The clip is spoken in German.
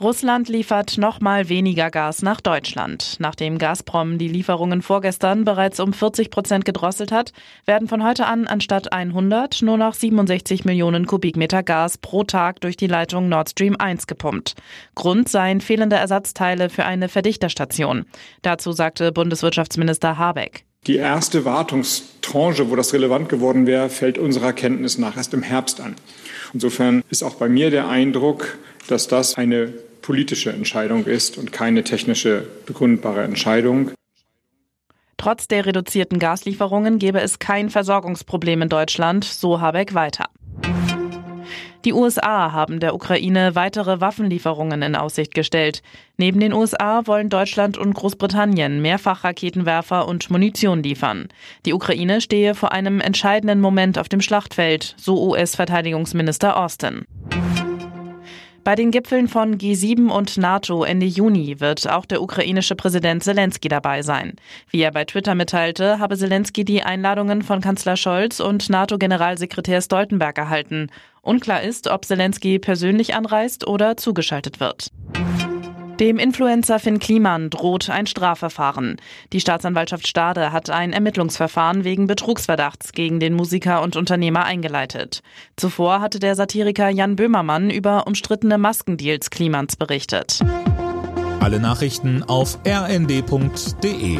Russland liefert nochmal weniger Gas nach Deutschland. Nachdem Gazprom die Lieferungen vorgestern bereits um 40 Prozent gedrosselt hat, werden von heute an anstatt 100 nur noch 67 Millionen Kubikmeter Gas pro Tag durch die Leitung Nord Stream 1 gepumpt. Grund seien fehlende Ersatzteile für eine Verdichterstation. Dazu sagte Bundeswirtschaftsminister Habeck. Die erste Wartungstranche, wo das relevant geworden wäre, fällt unserer Kenntnis nach erst im Herbst an. Insofern ist auch bei mir der Eindruck, dass das eine politische Entscheidung ist und keine technische begründbare Entscheidung. Trotz der reduzierten Gaslieferungen gebe es kein Versorgungsproblem in Deutschland, so Habeck weiter. Die USA haben der Ukraine weitere Waffenlieferungen in Aussicht gestellt. Neben den USA wollen Deutschland und Großbritannien mehrfach Raketenwerfer und Munition liefern. Die Ukraine stehe vor einem entscheidenden Moment auf dem Schlachtfeld, so US-Verteidigungsminister Austin. Bei den Gipfeln von G7 und NATO Ende Juni wird auch der ukrainische Präsident Zelensky dabei sein. Wie er bei Twitter mitteilte, habe Zelensky die Einladungen von Kanzler Scholz und NATO-Generalsekretär Stoltenberg erhalten. Unklar ist, ob Zelensky persönlich anreist oder zugeschaltet wird. Dem Influencer Finn Kliman droht ein Strafverfahren. Die Staatsanwaltschaft Stade hat ein Ermittlungsverfahren wegen Betrugsverdachts gegen den Musiker und Unternehmer eingeleitet. Zuvor hatte der Satiriker Jan Böhmermann über umstrittene Maskendeals Klimans berichtet. Alle Nachrichten auf rnd.de